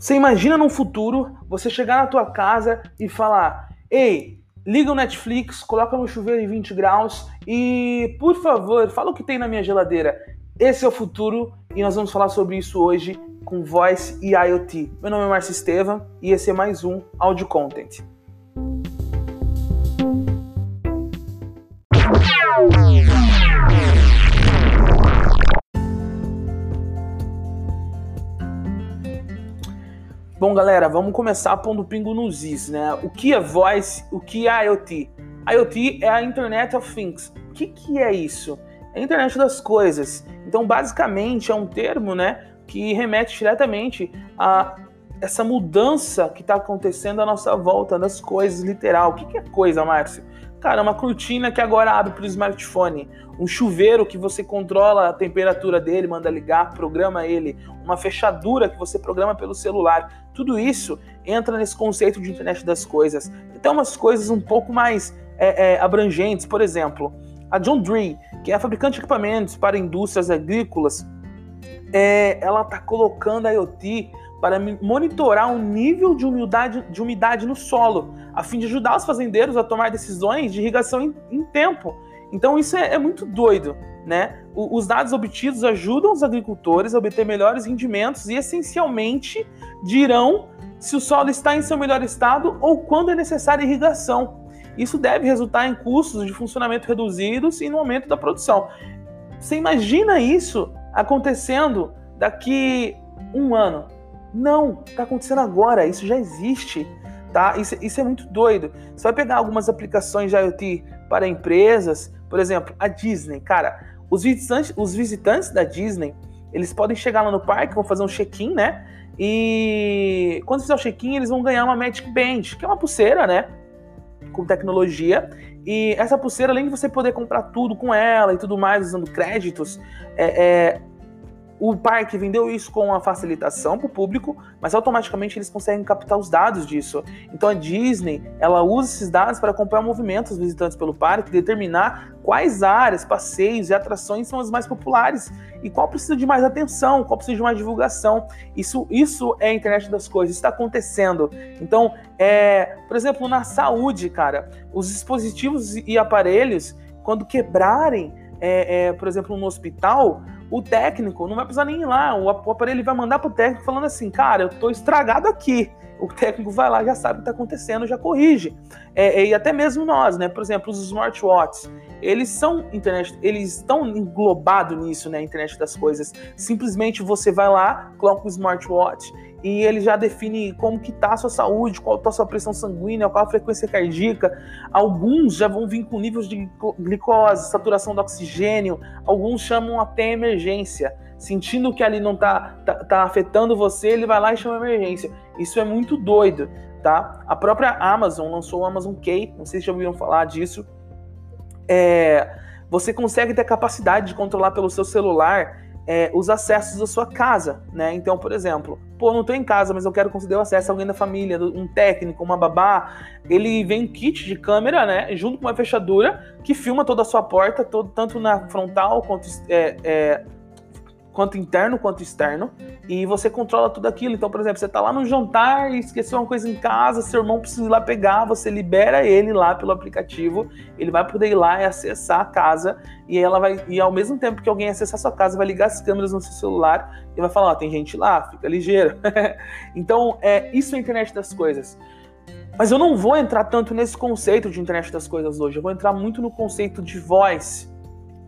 Você imagina num futuro você chegar na tua casa e falar: "Ei, liga o Netflix, coloca no chuveiro em 20 graus e, por favor, fala o que tem na minha geladeira". Esse é o futuro e nós vamos falar sobre isso hoje com Voice e IoT. Meu nome é Márcio Estevam e esse é mais um Audio Content. Bom, galera, vamos começar pondo pingo nos is, né? O que é voice, o que é IoT? IoT é a Internet of Things. O que, que é isso? É a internet das coisas. Então, basicamente, é um termo, né, que remete diretamente a essa mudança que está acontecendo à nossa volta das coisas, literal. O que, que é coisa, Márcio? Cara, uma cortina que agora abre para o smartphone, um chuveiro que você controla a temperatura dele, manda ligar, programa ele, uma fechadura que você programa pelo celular. Tudo isso entra nesse conceito de internet das coisas. Tem umas coisas um pouco mais é, é, abrangentes, por exemplo, a John Deere, que é a fabricante de equipamentos para indústrias agrícolas, é, ela está colocando a IoT para monitorar o nível de umidade, de umidade no solo, a fim de ajudar os fazendeiros a tomar decisões de irrigação em, em tempo. Então isso é, é, muito doido, né? O, os dados obtidos ajudam os agricultores a obter melhores rendimentos e essencialmente dirão se o solo está em seu melhor estado ou quando é necessária irrigação. Isso deve resultar em custos de funcionamento reduzidos e no aumento da produção. Você imagina isso acontecendo daqui um ano, não, está acontecendo agora, isso já existe, tá? Isso, isso, é muito doido. Você vai pegar algumas aplicações de IoT para empresas, por exemplo, a Disney, cara, os visitantes, os visitantes da Disney, eles podem chegar lá no parque, vão fazer um check-in, né? E quando fizer o check-in, eles vão ganhar uma Magic Band, que é uma pulseira, né? Com tecnologia. E essa pulseira, além de você poder comprar tudo com ela e tudo mais, usando créditos, é, é o parque vendeu isso com uma facilitação para o público, mas automaticamente eles conseguem captar os dados disso. Então a Disney ela usa esses dados para acompanhar o movimento dos visitantes pelo parque, determinar quais áreas, passeios e atrações são as mais populares e qual precisa de mais atenção, qual precisa de mais divulgação. Isso, isso é a internet das coisas, está acontecendo. Então, é, por exemplo, na saúde, cara, os dispositivos e aparelhos, quando quebrarem, é, é, por exemplo, no hospital, o técnico não vai precisar nem ir lá. O aparelho vai mandar pro técnico falando assim, cara, eu tô estragado aqui. O técnico vai lá, já sabe o que está acontecendo, já corrige. É, e até mesmo nós, né? Por exemplo, os smartwatches, eles são internet, eles estão englobados nisso, né? Internet das coisas. Simplesmente você vai lá, coloca o smartwatch e ele já define como que tá a sua saúde, qual tá a sua pressão sanguínea, qual a frequência cardíaca. Alguns já vão vir com níveis de glicose, saturação do oxigênio, alguns chamam até emergência. Sentindo que ali não tá, tá, tá afetando você, ele vai lá e chama emergência. Isso é muito doido, tá? A própria Amazon lançou o Amazon Key, não sei se já ouviram falar disso. É, você consegue ter a capacidade de controlar pelo seu celular é, os acessos da sua casa, né? Então, por exemplo, pô, não estou em casa, mas eu quero conceder o acesso a alguém da família, um técnico, uma babá. Ele vem um kit de câmera, né? Junto com uma fechadura que filma toda a sua porta, todo, tanto na frontal quanto é, é, quanto interno quanto externo, e você controla tudo aquilo. Então, por exemplo, você está lá no jantar e esqueceu uma coisa em casa, seu irmão precisa ir lá pegar, você libera ele lá pelo aplicativo, ele vai poder ir lá e acessar a casa, e ela vai, e ao mesmo tempo que alguém acessar a sua casa, vai ligar as câmeras no seu celular e vai falar: ó, tem gente lá, fica ligeiro. então, é isso é a internet das coisas. Mas eu não vou entrar tanto nesse conceito de internet das coisas hoje, eu vou entrar muito no conceito de voz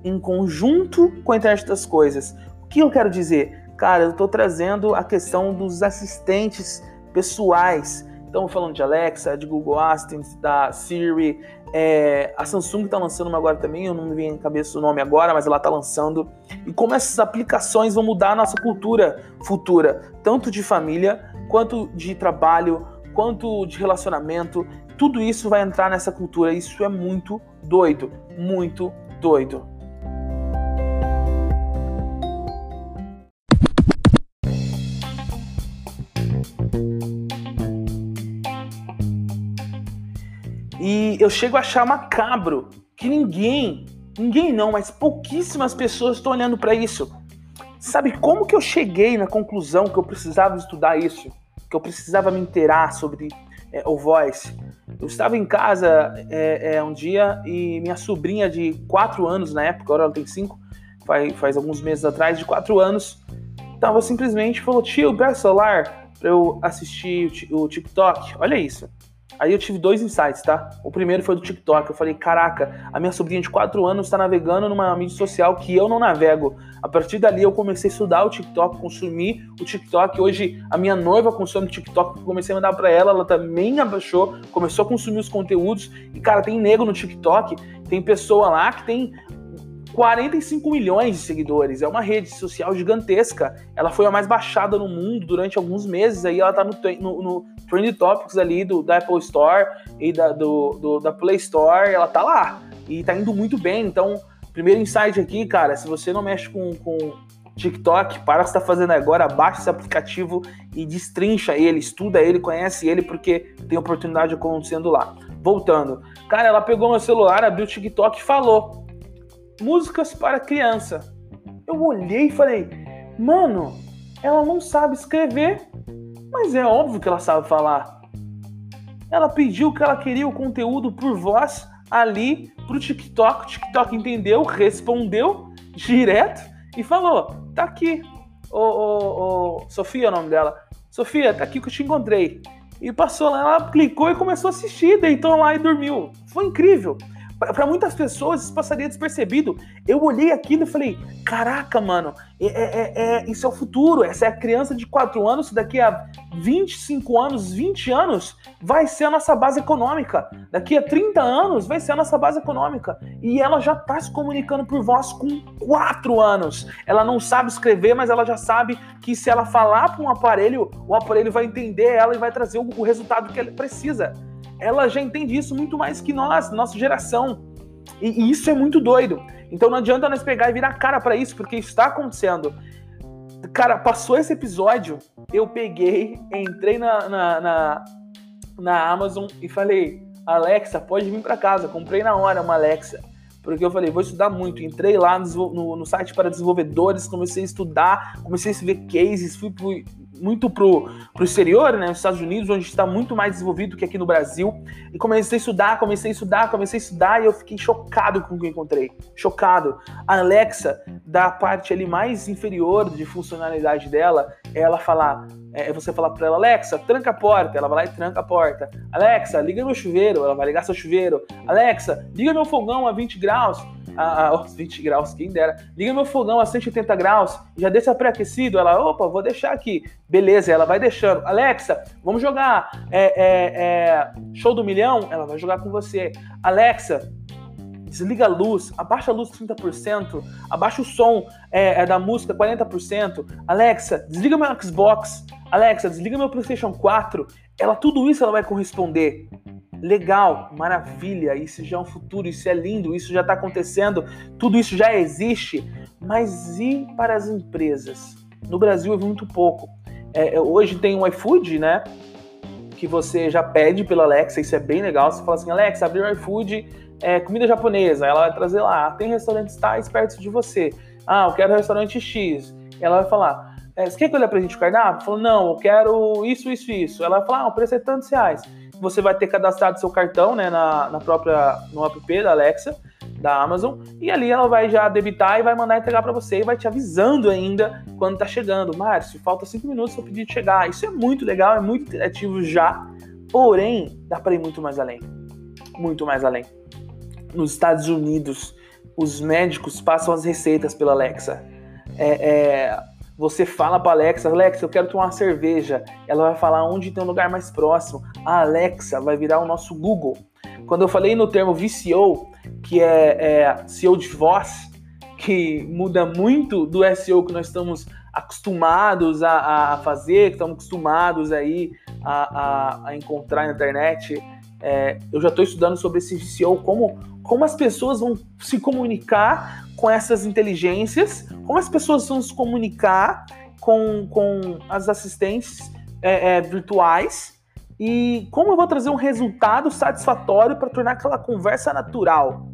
em conjunto com a internet das coisas que eu quero dizer? Cara, eu estou trazendo a questão dos assistentes pessoais. Então, falando de Alexa, de Google Assistant, da Siri, é, a Samsung está lançando uma agora também, eu não me vem em cabeça o nome agora, mas ela está lançando. E como essas aplicações vão mudar a nossa cultura futura, tanto de família, quanto de trabalho, quanto de relacionamento. Tudo isso vai entrar nessa cultura. Isso é muito doido, muito doido. E eu chego a achar macabro que ninguém, ninguém não, mas pouquíssimas pessoas estão olhando para isso. Sabe como que eu cheguei na conclusão que eu precisava estudar isso? que eu precisava me inteirar sobre é, o voice. Eu estava em casa é, é, um dia e minha sobrinha de 4 anos na época, agora ela tem 5, faz, faz alguns meses atrás, de 4 anos, tava simplesmente falou: tio, pega o celular pra eu assistir o, o TikTok. Olha isso. Aí eu tive dois insights, tá? O primeiro foi do TikTok. Eu falei, caraca, a minha sobrinha de 4 anos está navegando numa mídia social que eu não navego. A partir dali eu comecei a estudar o TikTok, consumir o TikTok. Hoje a minha noiva consome o TikTok, comecei a mandar para ela, ela também abaixou, começou a consumir os conteúdos. E cara, tem nego no TikTok, tem pessoa lá que tem 45 milhões de seguidores. É uma rede social gigantesca. Ela foi a mais baixada no mundo durante alguns meses. Aí ela tá no, no, no Trend Topics ali do, da Apple Store e da, do, do, da Play Store. Ela tá lá. E tá indo muito bem. Então, primeiro insight aqui, cara, se você não mexe com, com TikTok, para o que você tá fazendo agora, baixa esse aplicativo e destrincha ele, estuda ele, conhece ele, porque tem oportunidade acontecendo lá. Voltando. Cara, ela pegou meu celular, abriu o TikTok e falou músicas para criança. Eu olhei e falei, mano, ela não sabe escrever, mas é óbvio que ela sabe falar. Ela pediu que ela queria o conteúdo por voz ali pro TikTok. O TikTok entendeu, respondeu direto e falou: tá aqui. Ô, ô, ô, Sofia é o nome dela. Sofia, tá aqui que eu te encontrei. E passou lá, ela clicou e começou a assistir, deitou lá e dormiu. Foi incrível para muitas pessoas isso passaria despercebido. Eu olhei aquilo e falei: caraca, mano, é, é, é, isso é o futuro. Essa é a criança de 4 anos, daqui a 25 anos, 20 anos, vai ser a nossa base econômica. Daqui a 30 anos, vai ser a nossa base econômica. E ela já está se comunicando por voz com 4 anos. Ela não sabe escrever, mas ela já sabe que se ela falar para um aparelho, o aparelho vai entender ela e vai trazer o, o resultado que ela precisa ela já entende isso muito mais que nós, nossa geração. E, e isso é muito doido. Então não adianta nós pegar e virar cara para isso, porque está acontecendo. Cara, passou esse episódio, eu peguei, entrei na, na, na, na Amazon e falei, Alexa, pode vir para casa. Comprei na hora uma Alexa. Porque eu falei, vou estudar muito. Entrei lá no, no, no site para desenvolvedores, comecei a estudar, comecei a ver cases, fui pro, muito pro, pro exterior, né, nos Estados Unidos, onde está muito mais desenvolvido que aqui no Brasil. E comecei a estudar, comecei a estudar, comecei a estudar e eu fiquei chocado com o que encontrei. Chocado. A Alexa, da parte ali mais inferior de funcionalidade dela, é ela falar, é você falar para ela, Alexa, tranca a porta, ela vai lá e tranca a porta. Alexa, liga meu chuveiro, ela vai ligar seu chuveiro. Alexa, liga meu fogão a 20 graus a, a 20 graus, quem dera. Liga meu fogão a 180 graus, já deixa pré-aquecido. Ela, opa, vou deixar aqui. Beleza, ela vai deixando. Alexa, vamos jogar é, é, é, show do milhão? Ela vai jogar com você. Alexa, desliga a luz, abaixa a luz 30%, abaixa o som é, é, da música 40%. Alexa, desliga meu Xbox. Alexa, desliga meu PlayStation 4. Ela, tudo isso ela vai corresponder. Legal, maravilha, isso já é um futuro, isso é lindo, isso já está acontecendo, tudo isso já existe. Mas e para as empresas? No Brasil é muito pouco. É, é, hoje tem o iFood, né? Que você já pede pela Alexa, isso é bem legal. Você fala assim, Alexa, abrir o iFood, é, comida japonesa. Ela vai trazer lá, tem restaurantes tais perto de você. Ah, eu quero restaurante X. Ela vai falar, é, você quer que eu lhe apresente o cardápio? Falou, não, eu quero isso, isso, isso. Ela vai falar, ah, o preço é tantos reais você vai ter cadastrado seu cartão né, na, na própria no app da Alexa da Amazon e ali ela vai já debitar e vai mandar entregar para você e vai te avisando ainda quando tá chegando. Márcio, falta cinco minutos para o pedido chegar. Isso é muito legal, é muito interativo já, porém dá para ir muito mais além, muito mais além. Nos Estados Unidos, os médicos passam as receitas pela Alexa. É, é, você fala para Alexa, Alexa, eu quero tomar uma cerveja. Ela vai falar onde tem um lugar mais próximo. A Alexa vai virar o nosso Google. Quando eu falei no termo VCO, que é, é SEO de voz, que muda muito do SEO que nós estamos acostumados a, a fazer, que estamos acostumados aí a, a, a encontrar na internet. É, eu já estou estudando sobre esse VCO, como, como as pessoas vão se comunicar com essas inteligências, como as pessoas vão se comunicar com, com as assistentes é, é, virtuais e como eu vou trazer um resultado satisfatório para tornar aquela conversa natural.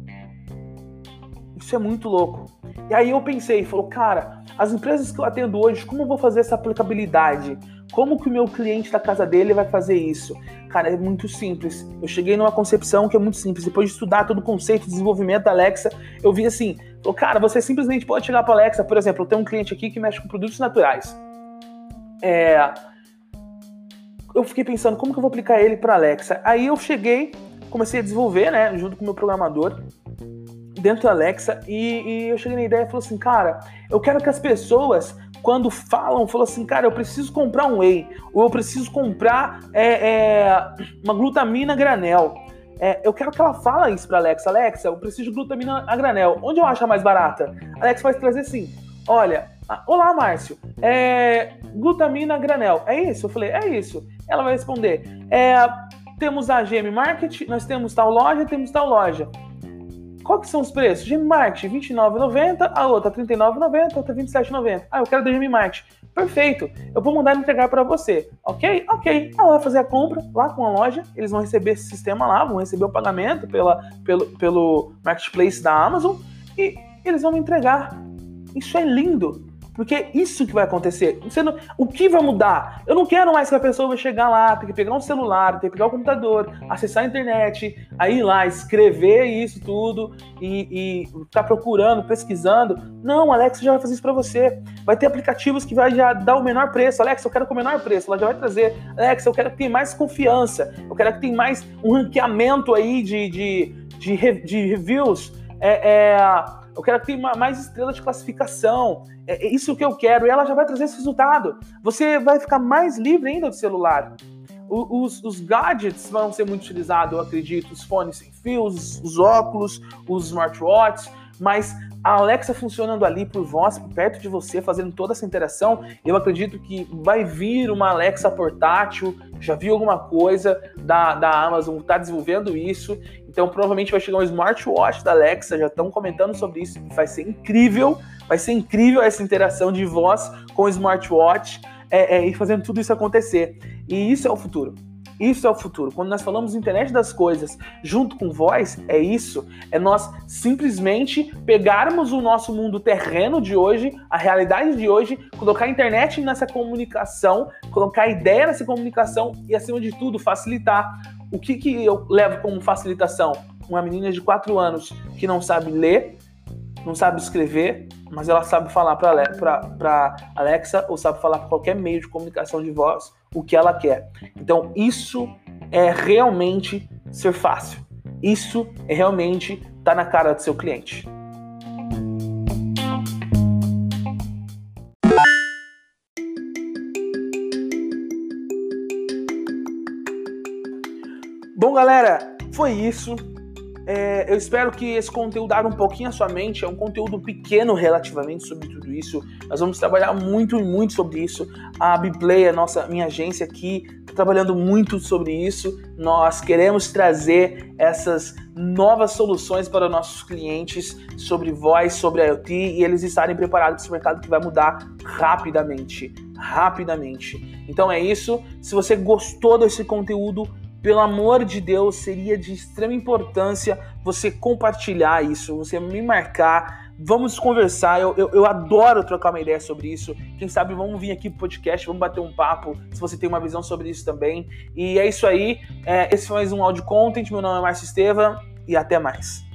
Isso é muito louco. E aí eu pensei, falou, cara, as empresas que eu atendo hoje, como eu vou fazer essa aplicabilidade? Como que o meu cliente da casa dele vai fazer isso? Cara, é muito simples. Eu cheguei numa concepção que é muito simples. Depois de estudar todo o conceito de desenvolvimento da Alexa, eu vi assim, falou, cara, você simplesmente pode chegar para Alexa, por exemplo, eu tenho um cliente aqui que mexe com produtos naturais. É, eu fiquei pensando como que eu vou aplicar ele para Alexa. Aí eu cheguei, comecei a desenvolver, né, junto com o meu programador, dentro da Alexa, e, e eu cheguei na ideia e falei assim, cara, eu quero que as pessoas quando falam, falam assim, cara, eu preciso comprar um whey, ou eu preciso comprar é, é, uma glutamina granel. É, eu quero que ela fala isso para Alexa. Alexa, eu preciso de glutamina a granel. Onde eu acho a mais barata? Alexa vai trazer assim, olha, olá Márcio, é, glutamina granel, é isso? Eu falei, é isso. Ela vai responder, é, temos a GM Market, nós temos tal loja, temos tal loja. Qual que são os preços? Gm Market, R$29,90, a outra R$39,90, a outra R$27,90. Ah, eu quero da Gm Market. Perfeito, eu vou mandar entregar para você, ok? Ok. Ela vai fazer a compra lá com a loja, eles vão receber esse sistema lá, vão receber o pagamento pela, pelo, pelo marketplace da Amazon e eles vão me entregar. Isso é lindo. Porque isso que vai acontecer. Não, o que vai mudar? Eu não quero mais que a pessoa vai chegar lá, ter que pegar um celular, ter que pegar o um computador, acessar a internet, aí ir lá, escrever isso tudo e, e ficar procurando, pesquisando. Não, Alexa já vai fazer isso para você. Vai ter aplicativos que vai já dar o menor preço. Alexa, eu quero com o menor preço. Ela já vai trazer. Alexa, eu quero que tenha mais confiança. Eu quero que tenha mais um ranqueamento aí de, de, de, de reviews. É, é eu quero que tenha mais estrelas de classificação. É, é isso que eu quero. E ela já vai trazer esse resultado. Você vai ficar mais livre ainda do celular. Os, os, gadgets vão ser muito utilizados, eu acredito. Os fones sem fios, os óculos, os smartwatches. Mas a Alexa funcionando ali por voz, perto de você, fazendo toda essa interação, eu acredito que vai vir uma Alexa portátil. Já vi alguma coisa da, da Amazon, está desenvolvendo isso. Então provavelmente vai chegar um smartwatch da Alexa, já estão comentando sobre isso, vai ser incrível, vai ser incrível essa interação de voz com smartwatch é, é, e fazendo tudo isso acontecer. E isso é o futuro. Isso é o futuro. Quando nós falamos internet das coisas junto com voz, é isso. É nós simplesmente pegarmos o nosso mundo terreno de hoje, a realidade de hoje, colocar a internet nessa comunicação, colocar a ideia nessa comunicação e, acima de tudo, facilitar o que, que eu levo como facilitação? Uma menina de 4 anos que não sabe ler, não sabe escrever, mas ela sabe falar para Alexa ou sabe falar para qualquer meio de comunicação de voz o que ela quer. Então, isso é realmente ser fácil. Isso é realmente estar tá na cara do seu cliente. Bom, galera, foi isso. É, eu espero que esse conteúdo abra um pouquinho a sua mente. É um conteúdo pequeno relativamente sobre Nós vamos trabalhar muito e muito sobre isso. A Biplay, a nossa minha agência aqui, está trabalhando muito sobre isso. Nós queremos trazer essas novas soluções para nossos clientes sobre voz, sobre IoT e eles estarem preparados para esse mercado que vai mudar rapidamente, rapidamente. Então é isso. Se você gostou desse conteúdo, pelo amor de Deus, seria de extrema importância você compartilhar isso, você me marcar. Vamos conversar, eu, eu, eu, adoro trocar uma ideia sobre isso. Quem sabe vamos vir aqui pro podcast, vamos bater um papo, se você tem uma visão sobre isso também. E é isso aí, é, esse foi mais um áudio content. Meu nome é Márcio Estevam e até mais.